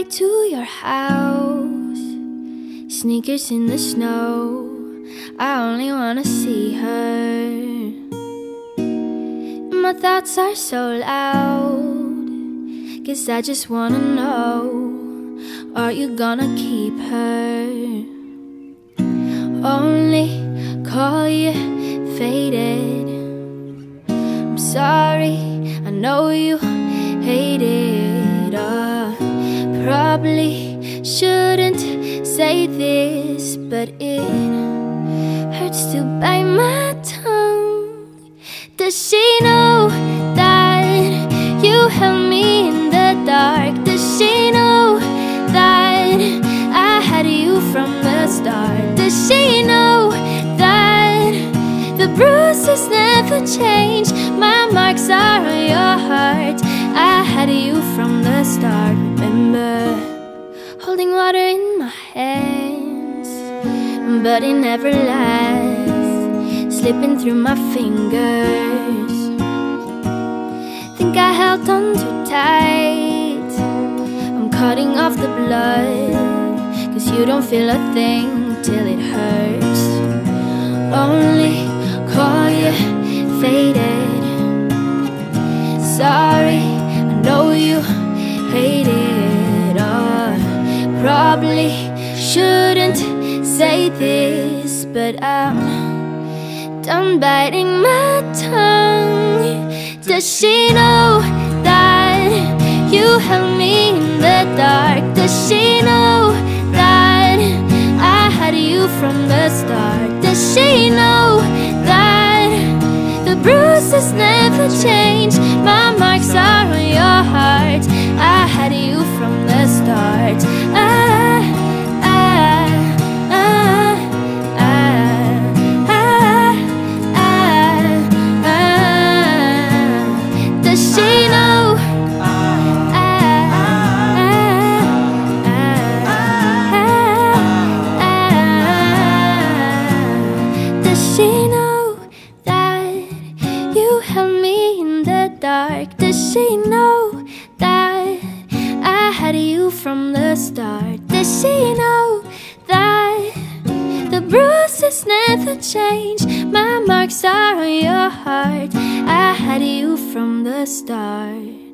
way to your house, sneakers in the snow. I only wanna see her. My thoughts are so loud, cause I just wanna know Are you gonna keep her? Only call you faded. I'm sorry, I know you probably shouldn't say this, but it hurts to bite my tongue. Does she know that you held me in the dark? Does she know that I had you from the start? Does she know that the bruises never change? My marks are on your heart. I had you from the start. But it never lasts. Slipping through my fingers. Think I held on too tight. I'm cutting off the blood. Cause you don't feel a thing till it hurts. Only call you faded. Sorry, I know you hate it. Oh, probably shouldn't say this, but I'm done biting my tongue. Does she know that you held me in the dark? Does she know that I had you from the start? Does she know that the bruises never change? Does she know that you held me in the dark? Does she know that I had you from the start? Does she know that the bruises never change? My marks are on your heart. I had you from the start.